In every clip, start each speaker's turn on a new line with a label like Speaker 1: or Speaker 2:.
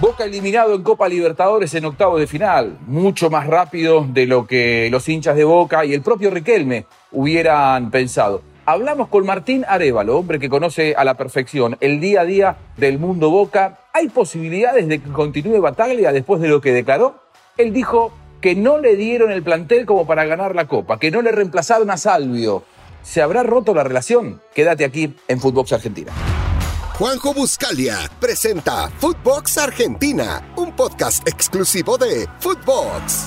Speaker 1: Boca eliminado en Copa Libertadores en octavo de final, mucho más rápido de lo que los hinchas de Boca y el propio Riquelme hubieran pensado. Hablamos con Martín Arevalo, hombre que conoce a la perfección el día a día del mundo Boca. ¿Hay posibilidades de que continúe Bataglia después de lo que declaró? Él dijo que no le dieron el plantel como para ganar la Copa, que no le reemplazaron a Salvio. ¿Se habrá roto la relación? Quédate aquí en Footbox Argentina.
Speaker 2: Juanjo Buscalia presenta Footbox Argentina, un podcast exclusivo de Footbox.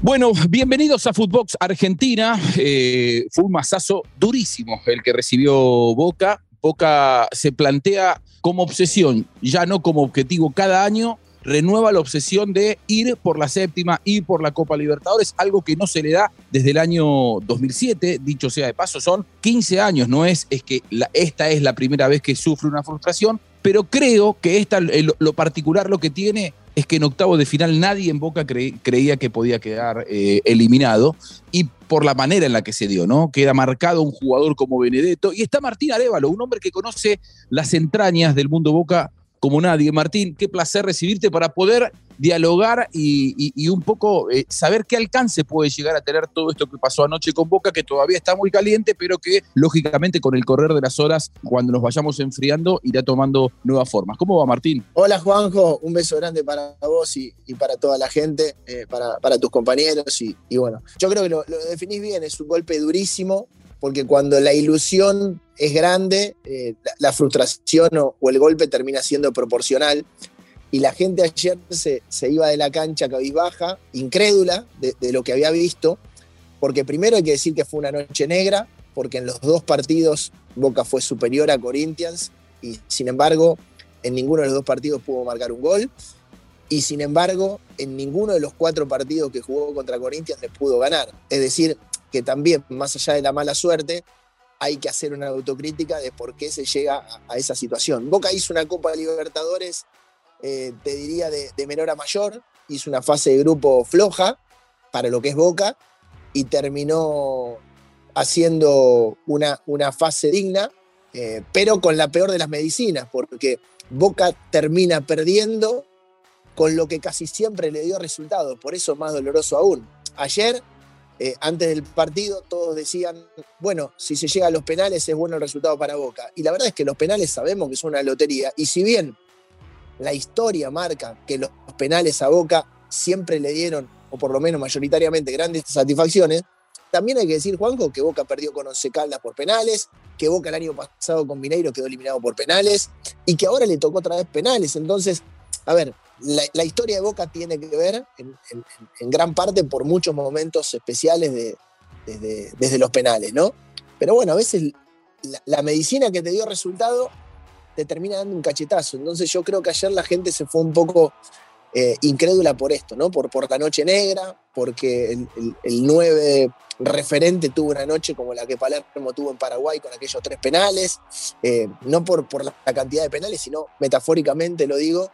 Speaker 1: Bueno, bienvenidos a Footbox Argentina. Eh, fue un masazo durísimo el que recibió Boca. Boca se plantea como obsesión, ya no como objetivo cada año, renueva la obsesión de ir por la séptima, ir por la Copa Libertadores, algo que no se le da desde el año 2007, dicho sea de paso, son 15 años, no es, es que esta es la primera vez que sufre una frustración, pero creo que esta, lo particular lo que tiene es que en octavo de final nadie en Boca creía que podía quedar eh, eliminado y por la manera en la que se dio, ¿no? Queda marcado un jugador como Benedetto y está Martín Arevalo, un hombre que conoce las entrañas del mundo Boca como nadie. Martín, qué placer recibirte para poder dialogar y, un poco eh, saber qué alcance puede llegar a tener todo esto que pasó anoche con Boca, que todavía está muy caliente, pero que lógicamente con el correr de las horas, cuando nos vayamos enfriando, irá tomando nuevas formas. ¿Cómo va Martín?
Speaker 3: Hola Juanjo, un beso grande para vos y, para toda la gente, eh, para, tus compañeros y, bueno, yo creo que lo, lo definís bien, es un golpe durísimo, porque cuando la ilusión es grande, eh, la, frustración o, el golpe termina siendo proporcional. Y la gente ayer se, iba de la cancha cabizbaja, incrédula de, lo que había visto, porque primero hay que decir que fue una noche negra, porque en los dos partidos Boca fue superior a Corinthians y sin embargo en ninguno de los dos partidos pudo marcar un gol. Y sin embargo, en ninguno de los cuatro partidos que jugó contra Corinthians le pudo ganar. Es decir, que también, más allá de la mala suerte, hay que hacer una autocrítica de por qué se llega a, esa situación. Boca hizo una Copa de Libertadores, eh, te diría, de, menor a mayor, hizo una fase de grupo floja para lo que es Boca y terminó haciendo una, una fase digna, eh, pero con la peor de las medicinas, porque Boca termina perdiendo con lo que casi siempre le dio resultados, por eso más doloroso aún. Ayer eh, antes del partido todos decían, bueno, si se llega a los penales es bueno el resultado para Boca. Y la verdad es que los penales sabemos que es una lotería. Y si bien la historia marca que los penales a Boca siempre le dieron, o por lo menos mayoritariamente, grandes satisfacciones, también hay que decir, Juanjo, que Boca perdió con Once Caldas por penales, que Boca el año pasado con Mineiro quedó eliminado por penales, y que ahora le tocó otra vez penales. Entonces, a ver, la, historia de Boca tiene que ver en, gran parte por muchos momentos especiales de, desde, los penales, ¿no? Pero bueno, a veces la, medicina que te dio resultado te termina dando un cachetazo. Entonces yo creo que ayer la gente se fue un poco eh, incrédula por esto, ¿no? Por, por la noche negra, porque el, el, 9 referente tuvo una noche como la que Palermo tuvo en Paraguay con aquellos tres penales, eh, no por, por la cantidad de penales, sino metafóricamente lo digo,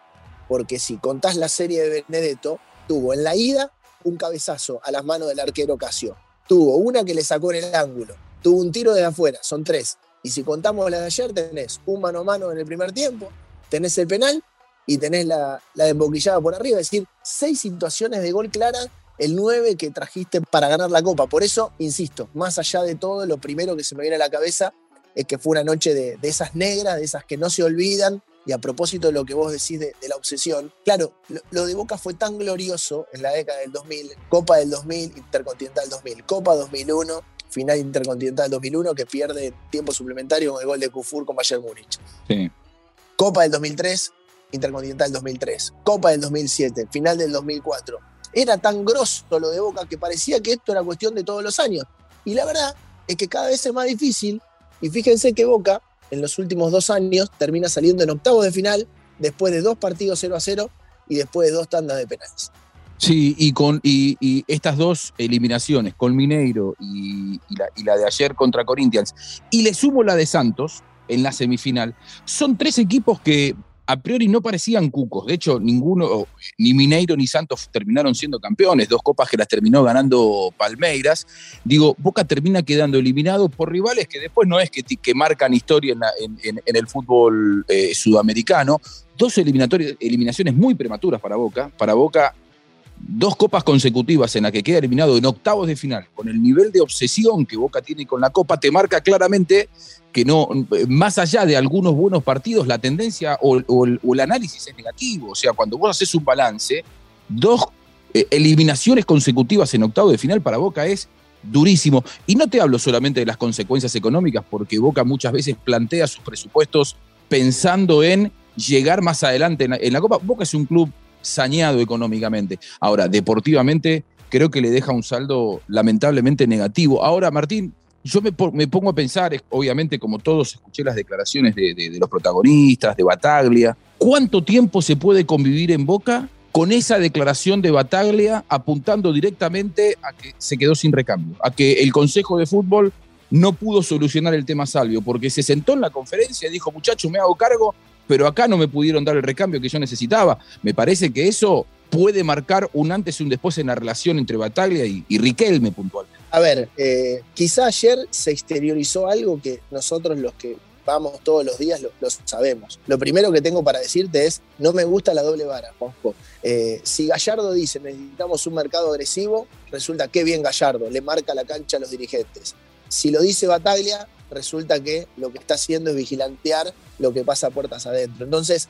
Speaker 3: porque si contás la serie de Benedetto, tuvo en la ida un cabezazo a las manos del arquero Casio, tuvo una que le sacó en el ángulo, tuvo un tiro de afuera, son tres. Y si contamos la de ayer, tenés un mano a mano en el primer tiempo, tenés el penal y tenés la, la desboquillada por arriba, es decir, seis situaciones de gol claras, el nueve que trajiste para ganar la copa. Por eso, insisto, más allá de todo, lo primero que se me viene a la cabeza es que fue una noche de esas negras, de esas que no se olvidan, y a propósito de lo que vos decís de, la obsesión, claro, lo, de Boca fue tan glorioso en la década del 2000, Copa del 2000, Intercontinental 2000, Copa 2001, final Intercontinental 2001, que pierde tiempo suplementario con el gol de Kufur con Bayern Múnich. Copa del 2003, Intercontinental 2003. Copa del 2007, final del 2004. Era tan grosso lo de Boca que parecía que esto era cuestión de todos los años. Y la verdad es que cada vez es más difícil. Y fíjense que Boca en los últimos dos años termina saliendo en octavos de final después de dos partidos 0 a 0 y después de dos tandas de penales.
Speaker 1: Sí, y con y, estas dos eliminaciones, con Mineiro y, la, de ayer contra Corinthians, y le sumo la de Santos en la semifinal, son tres equipos que a priori no parecían cucos. De hecho, ninguno, ni Mineiro ni Santos terminaron siendo campeones. Dos copas que las terminó ganando Palmeiras. Digo, Boca termina quedando eliminado por rivales que después no es que, marcan historia en, el fútbol eh, sudamericano. Dos eliminaciones muy prematuras para Boca. Para Boca dos copas consecutivas en la que queda eliminado en octavos de final, con el nivel de obsesión que Boca tiene con la copa, te marca claramente que no, más allá de algunos buenos partidos, la tendencia o, el, análisis es negativo. O sea, cuando vos haces un balance, dos eh, eliminaciones consecutivas en octavos de final para Boca es durísimo. Y no te hablo solamente de las consecuencias económicas, porque Boca muchas veces plantea sus presupuestos pensando en llegar más adelante en la Copa. Boca es un club sañado económicamente. Ahora, deportivamente, creo que le deja un saldo lamentablemente negativo. Ahora, Martín, yo me, pongo a pensar, obviamente como todos escuché las declaraciones de, los protagonistas, de Bataglia, ¿cuánto tiempo se puede convivir en Boca con esa declaración de Bataglia apuntando directamente a que se quedó sin recambio, a que el Consejo de Fútbol no pudo solucionar el tema Salvio, porque se sentó en la conferencia y dijo, muchacho, me hago cargo, pero acá no me pudieron dar el recambio que yo necesitaba. Me parece que eso puede marcar un antes y un después en la relación entre Bataglia y, Riquelme puntualmente.
Speaker 3: A ver, eh, quizá ayer se exteriorizó algo que nosotros los que vamos todos los días lo, sabemos. Lo primero que tengo para decirte es, no me gusta la doble vara, Juanjo. Eh, si Gallardo dice necesitamos un mercado agresivo, resulta que bien Gallardo, le marca la cancha a los dirigentes. Si lo dice Bataglia, resulta que lo que está haciendo es vigilantear lo que pasa puertas adentro. Entonces,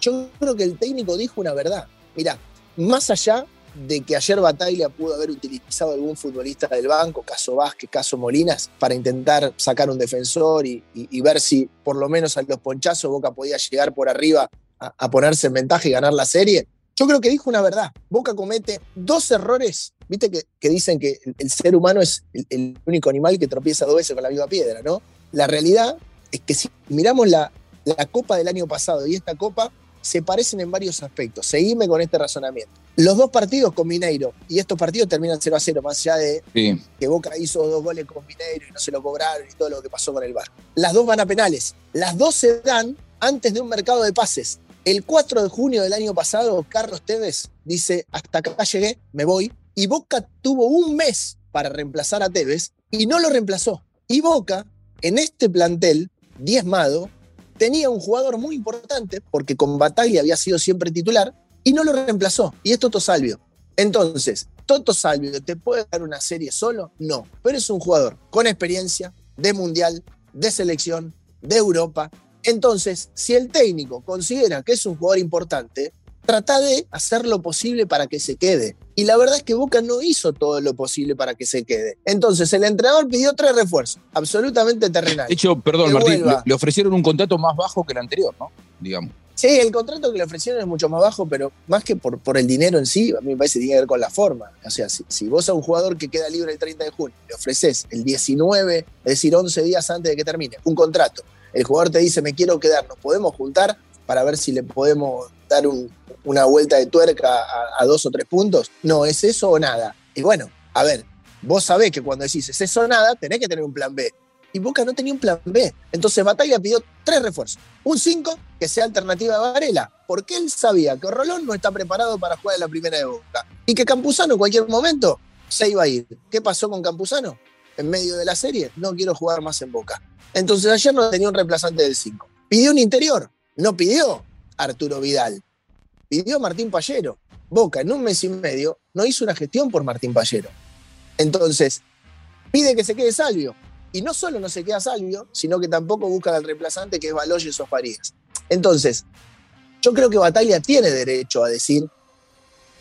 Speaker 3: yo creo que el técnico dijo una verdad. Mira, más allá de que ayer Bataglia pudo haber utilizado algún futbolista del banco, caso Vázquez, caso Molinas, para intentar sacar un defensor y, ver si por lo menos a los ponchazos Boca podía llegar por arriba a, ponerse en ventaja y ganar la serie. Yo creo que dijo una verdad. Boca comete dos errores Viste que, dicen que el, ser humano es el, único animal que tropieza dos veces con la misma piedra, ¿no? La realidad es que si miramos la, la copa del año pasado y esta copa, se parecen en varios aspectos. Seguime con este razonamiento. Los dos partidos con Mineiro, y estos partidos terminan 0 a 0, más allá de que Boca hizo dos goles con Mineiro y no se lo cobraron y todo lo que pasó con el bar. Las dos van a penales. Las dos se dan antes de un mercado de pases. El 4 de junio del año pasado, Carlos Tevez dice, hasta acá llegué, me voy, y Boca tuvo un mes para reemplazar a Tevez y no lo reemplazó. Y Boca, en este plantel diezmado, tenía un jugador muy importante, porque con Bataglia había sido siempre titular, y no lo reemplazó. Y es Toto Salvio. Entonces, ¿Toto Salvio te puede dar una serie solo? No, pero es un jugador con experiencia de mundial, de selección, de Europa. Entonces, si el técnico considera que es un jugador importante, trata de hacer lo posible para que se quede. Y la verdad es que Boca no hizo todo lo posible para que se quede. Entonces el entrenador pidió tres refuerzos, absolutamente terrenales.
Speaker 1: De hecho, perdón, Martín, le, ofrecieron un contrato más bajo que el anterior, ¿no? Digamos.
Speaker 3: Sí, el contrato que le ofrecieron es mucho más bajo, pero más que por, por el dinero en sí, a mí me parece que tiene que ver con la forma. O sea, si, si, vos a un jugador que queda libre el 30 de junio le ofreces el 19, es decir, 11 días antes de que termine, un contrato, el jugador te dice, me quiero quedar, nos podemos juntar para ver si le podemos dar una vuelta de tuerca a, dos o tres puntos. No, es eso o nada. Y bueno, a ver, vos sabés que cuando decís es eso o nada, tenés que tener un plan B. Y Boca no tenía un plan B. Entonces Batalla pidió tres refuerzos. Un 5 que sea alternativa a Varela, porque él sabía que Rolón no está preparado para jugar en la primera de Boca. Y que Campuzano en cualquier momento se iba a ir. ¿Qué pasó con Campuzano? En medio de la serie, no quiero jugar más en Boca. Entonces ayer no tenía un reemplazante del 5. Pidió un interior, no pidió Arturo Vidal. Pidió Martín Pallero. Boca en un mes y medio no hizo una gestión por Martín Pallero. Entonces, pide que se quede Salvio. Y no solo no se queda Salvio, sino que tampoco busca al reemplazante que es Baloyes o. Entonces, yo creo que Batalla tiene derecho a decir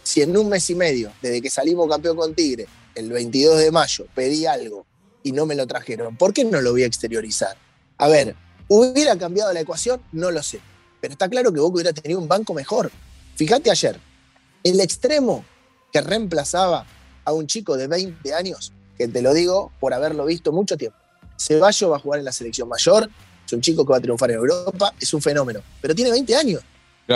Speaker 3: si en un mes y medio, desde que salimos campeón con Tigre, el 22 de mayo, pedí algo y no me lo trajeron, ¿por qué no lo voy a exteriorizar? A ver, ¿hubiera cambiado la ecuación? No lo sé. Pero está claro que Boca hubiera tenido un banco mejor. Fíjate ayer, el extremo que reemplazaba a un chico de 20 años, que te lo digo por haberlo visto mucho tiempo. Ceballos va a jugar en la selección mayor, es un chico que va a triunfar en Europa, es un fenómeno, pero tiene 20 años.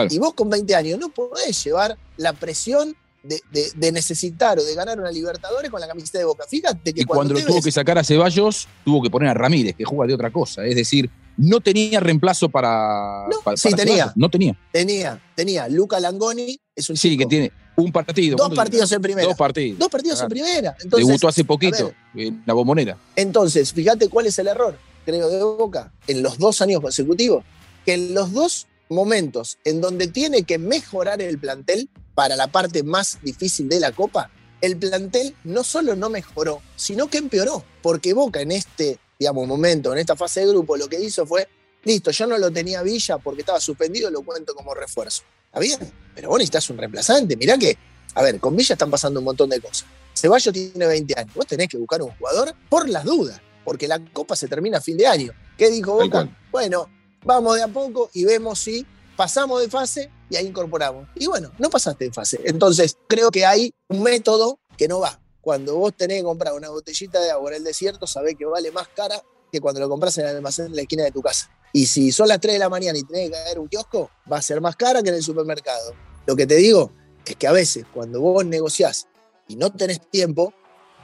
Speaker 3: Y vos con 20 años no podés llevar la presión de, necesitar o de ganar una Libertadores con la camiseta de Boca. Fíjate que
Speaker 1: y cuando, lo tuvo que sacar a Ceballos, tuvo que poner a Ramírez, que juega de otra cosa. Es decir, no tenía reemplazo para.
Speaker 3: No,
Speaker 1: para-
Speaker 3: sí,
Speaker 1: para
Speaker 3: tenía.
Speaker 1: No tenía.
Speaker 3: Tenía, tenía. Luca Langoni es un
Speaker 1: Sí,
Speaker 3: chico.
Speaker 1: que tiene un partido.
Speaker 3: Dos
Speaker 1: ¿cuánto
Speaker 3: partidos
Speaker 1: tiene?
Speaker 3: en primera.
Speaker 1: Dos partidos.
Speaker 3: Dos partidos en primera. Entonces,
Speaker 1: Debutó hace poquito
Speaker 3: ver,
Speaker 1: en la bombonera.
Speaker 3: Entonces, fíjate cuál es el error, creo, de Boca en los dos años consecutivos. Que en los dos momentos en donde tiene que mejorar el plantel para la parte más difícil de la Copa, el plantel no solo no mejoró, sino que empeoró. Porque Boca en este, digamos, momento, en esta fase de grupo, lo que hizo fue, listo, yo no lo tenía Villa porque estaba suspendido, lo cuento como refuerzo. Está bien, pero vos necesitas un reemplazante. Mirá que, a ver, con Villa están pasando un montón de cosas. Ceballos tiene 20 años. Vos tenés que buscar un jugador por las dudas, porque la Copa se termina a fin de año. ¿Qué dijo Boca? Bueno, vamos de a poco y vemos si pasamos de fase y ahí incorporamos. Y bueno, no pasaste de fase. Entonces, creo que hay un método que no va. Cuando vos tenés que comprar una botellita de agua en el desierto, sabés que vale más cara que cuando lo compras en el almacén en la esquina de tu casa. Y si son las 3 de la mañana y tenés que caer un kiosco, va a ser más cara que en el supermercado. Lo que te digo es que a veces cuando vos negociás y no tenés tiempo,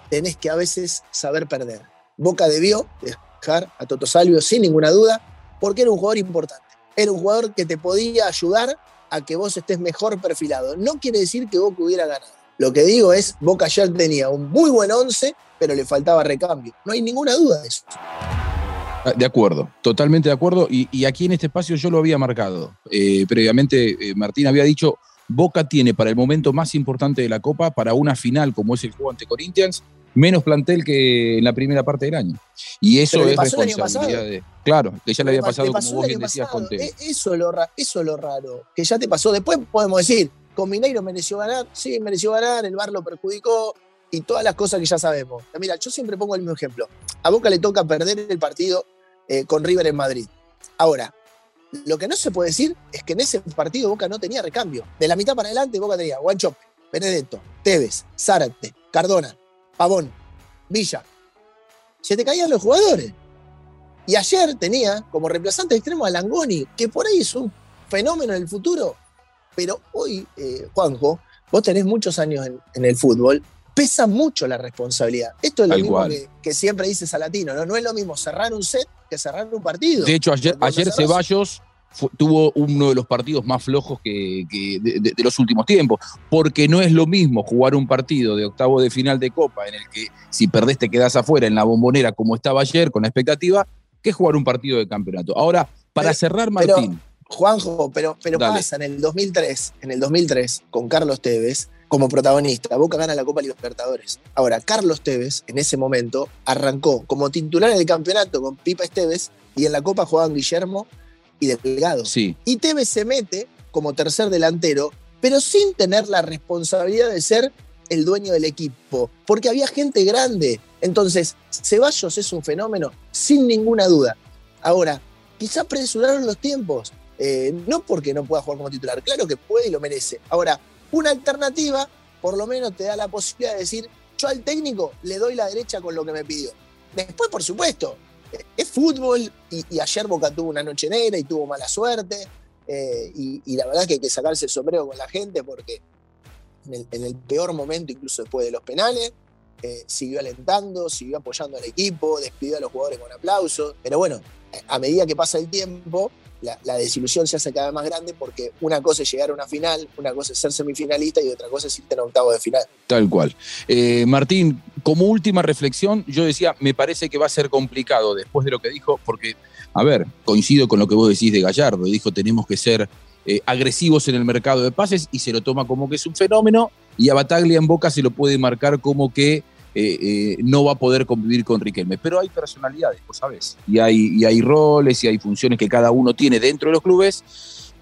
Speaker 3: tenés que a veces saber perder. Boca debió dejar a Toto Salvio sin ninguna duda, porque era un jugador importante. Era un jugador que te podía ayudar a que vos estés mejor perfilado. No quiere decir que Boca hubiera ganado. Lo que digo es, Boca ayer tenía un muy buen once, pero le faltaba recambio. No hay ninguna duda de eso.
Speaker 1: Ah, De acuerdo, totalmente de acuerdo. Y, y aquí en este espacio yo lo había marcado. Eh, previamente, eh, Martín había dicho, Boca tiene para el momento más importante de la Copa, para una final como es el juego ante Corinthians, menos plantel que en la primera parte del año. Y eso es responsabilidad de... Claro, que ya le había
Speaker 3: pa-
Speaker 1: pasado, como vos bien decías, con.
Speaker 3: E- Eso es, lo ra- eso es lo raro, que ya te pasó. Después podemos decir, con Mineiro mereció ganar, sí, mereció ganar, el VAR lo perjudicó y todas las cosas que ya sabemos. Mira, yo siempre pongo el mismo ejemplo. A Boca le toca perder el partido eh, con River en Madrid. Ahora, lo que no se puede decir es que en ese partido Boca no tenía recambio. De la mitad para adelante Boca tenía Guanchope, Benedetto, Tevez, Zárate, Cardona, Pavón, Villa. Se te caían los jugadores. Y ayer tenía como reemplazante extremo a Langoni, que por ahí es un fenómeno en el futuro. Pero hoy, eh, Juanjo, vos tenés muchos años en, en el fútbol, pesa mucho la responsabilidad. Esto es lo mismo que, que siempre dice Salatino, ¿no? No es lo mismo cerrar un set que cerrar un partido.
Speaker 1: De hecho, ayer, ayer Ceballos tuvo uno de los partidos más flojos que, que de, de- de los últimos tiempos, porque no es lo mismo jugar un partido de octavo de final de Copa en el que si perdés te quedás afuera en la bombonera como estaba ayer con la expectativa, que jugar un partido de campeonato. Ahora, para
Speaker 3: Pero-
Speaker 1: cerrar,
Speaker 3: pero-
Speaker 1: Martín,
Speaker 3: Juanjo, pero, pero
Speaker 1: Dale.
Speaker 3: pasa en el 2003, en el 2003, con Carlos Tevez como protagonista. Boca gana la Copa Libertadores. Ahora, Carlos Tevez, en ese momento, arrancó como titular en el campeonato con Pipa Esteves y en la Copa jugaban Guillermo y Delgado.
Speaker 1: sí,
Speaker 3: Y Tevez se mete como tercer delantero, pero sin tener la responsabilidad de ser el dueño del equipo, porque había gente grande. Entonces, Ceballos es un fenómeno, sin ninguna duda. Ahora, quizá apresuraron los tiempos, eh, no porque no pueda jugar como titular, claro que puede y lo merece. Ahora, una alternativa, por lo menos te da la posibilidad de decir, yo al técnico le doy la derecha con lo que me pidió. Después, por supuesto, eh, es fútbol y, ayer Boca tuvo una noche negra y tuvo mala suerte. eh, y, la verdad que hay que sacarse el sombrero con la gente porque en el, en el peor momento, incluso después de los penales, eh, siguió alentando, siguió apoyando al equipo, despidió a los jugadores con aplausos. Pero bueno, a medida que pasa el tiempo, la, desilusión se hace cada vez más grande porque una cosa es llegar a una final, una cosa es ser semifinalista y otra cosa es irte a octavo de final.
Speaker 1: tal cual. Eh, Martín, como última reflexión, yo decía, me parece que va a ser complicado después de lo que dijo, porque, a ver, coincido con lo que vos decís de Gallardo, dijo, tenemos que ser eh, agresivos en el mercado de pases y se lo toma como que es un fenómeno y a Bataglia en Boca se lo puede marcar como que eh, eh, no va a poder convivir con Riquelme. Pero hay personalidades, vos sabés, y hay, y hay roles y hay funciones que cada uno tiene dentro de los clubes.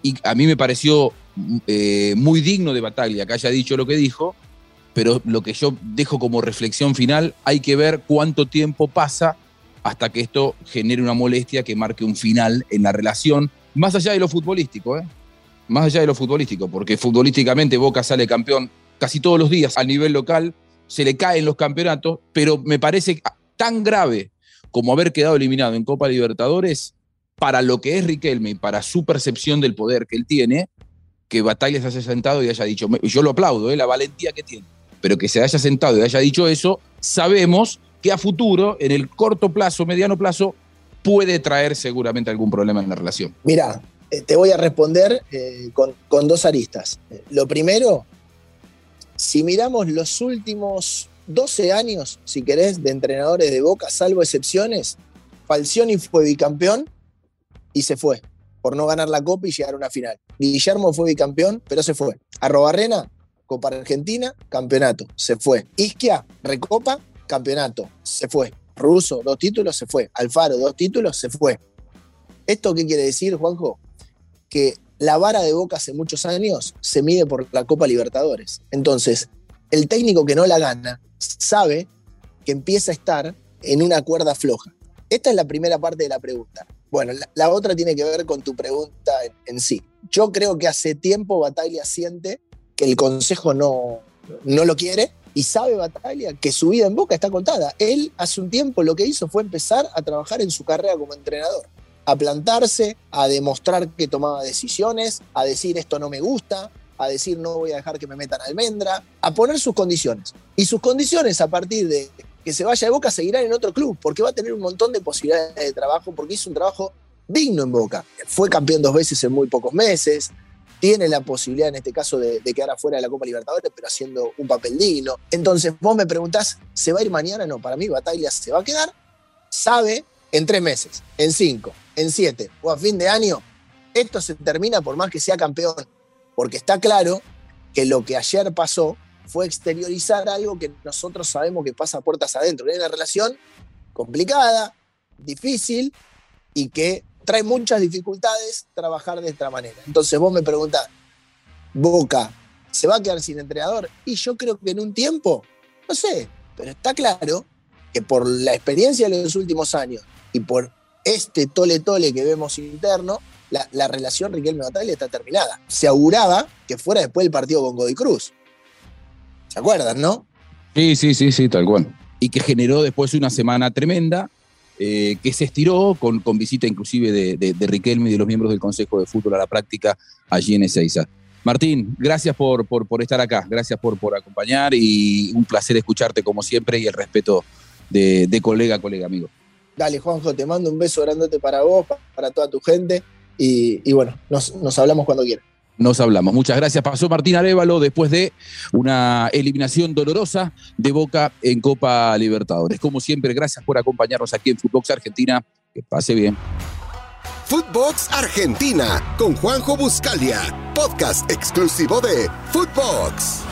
Speaker 1: Y a mí me pareció eh, muy digno de Bataglia que haya dicho lo que dijo, pero lo que yo dejo como reflexión final, hay que ver cuánto tiempo pasa hasta que esto genere una molestia que marque un final en la relación, más allá de lo futbolístico, más allá de lo futbolístico, porque futbolísticamente Boca sale campeón casi todos los días a nivel local, se le caen los campeonatos, pero me parece tan grave como haber quedado eliminado en Copa Libertadores para lo que es Riquelme y para su percepción del poder que él tiene, que Batalla se haya sentado y haya dicho, yo lo aplaudo, ¿eh? la valentía que tiene, pero que se haya sentado y haya dicho eso, sabemos que a futuro, en el corto plazo, mediano plazo, puede traer seguramente algún problema en la relación?
Speaker 3: Mira, eh, te voy a responder eh, con, con, dos aristas. Lo primero, si miramos los últimos 12 años, si querés, de entrenadores de Boca, salvo excepciones, Falcioni fue bicampeón y se fue por no ganar la Copa y llegar a una final. Guillermo fue bicampeón, pero se fue. Arrobarrena, Copa Argentina, campeonato, se fue. Isquia, Recopa, campeonato, se fue. Russo, dos títulos, se fue. Alfaro, dos títulos, se fue. ¿Esto qué quiere decir, Juanjo? Que la vara de Boca hace muchos años se mide por la Copa Libertadores. Entonces, el técnico que no la gana sabe que empieza a estar en una cuerda floja. Esta es la primera parte de la pregunta. Bueno, la, otra tiene que ver con tu pregunta en, sí. Yo creo que hace tiempo Bataglia siente que el Consejo no, no lo quiere y sabe Bataglia que su vida en Boca está contada. Él hace un tiempo lo que hizo fue empezar a trabajar en su carrera como entrenador, a plantarse, a demostrar que tomaba decisiones, a decir esto no me gusta, a decir no voy a dejar que me metan almendra, a poner sus condiciones. Y sus condiciones a partir de que se vaya de Boca seguirán en otro club, porque va a tener un montón de posibilidades de trabajo, porque hizo un trabajo digno en Boca. Fue campeón dos veces en muy pocos meses, tiene la posibilidad en este caso de, quedar afuera de la Copa Libertadores, pero haciendo un papel digno. Entonces vos me preguntás, ¿se va a ir mañana? No, para mí Bataglia se va a quedar, sabe, en tres meses, en cinco, en siete o a fin de año, esto se termina por más que sea campeón, porque está claro que lo que ayer pasó fue exteriorizar algo que nosotros sabemos que pasa puertas adentro. Es una relación complicada, difícil y que trae muchas dificultades trabajar de esta manera. Entonces vos me preguntás, Boca, ¿se va a quedar sin entrenador? Y yo creo que en un tiempo, no sé, pero está claro que por la experiencia de los últimos años y por este tole-tole que vemos interno, la, relación Riquelme Bataglia está terminada. Se auguraba que fuera después del partido con Godoy Cruz. ¿Se acuerdan, no?
Speaker 1: Sí, sí, sí, sí, tal cual. Y que generó después una semana tremenda eh, que se estiró con, con visita inclusive de, Riquelme y de los miembros del Consejo de Fútbol a la práctica allí en Ezeiza. Martín, gracias por, por, estar acá, gracias por, por acompañar y un placer escucharte como siempre y el respeto de, colega a colega, amigo.
Speaker 3: Dale, Juanjo, te mando un beso grandote para vos, para toda tu gente y, bueno, nos, nos hablamos cuando quieras
Speaker 1: nos hablamos. Muchas gracias. Pasó Martín Arevalo después de una eliminación dolorosa de Boca en Copa Libertadores. Como siempre, gracias por acompañarnos aquí en Footbox Argentina. Que pase bien.
Speaker 2: Footbox Argentina con Juanjo Buscalia, podcast exclusivo de Footbox.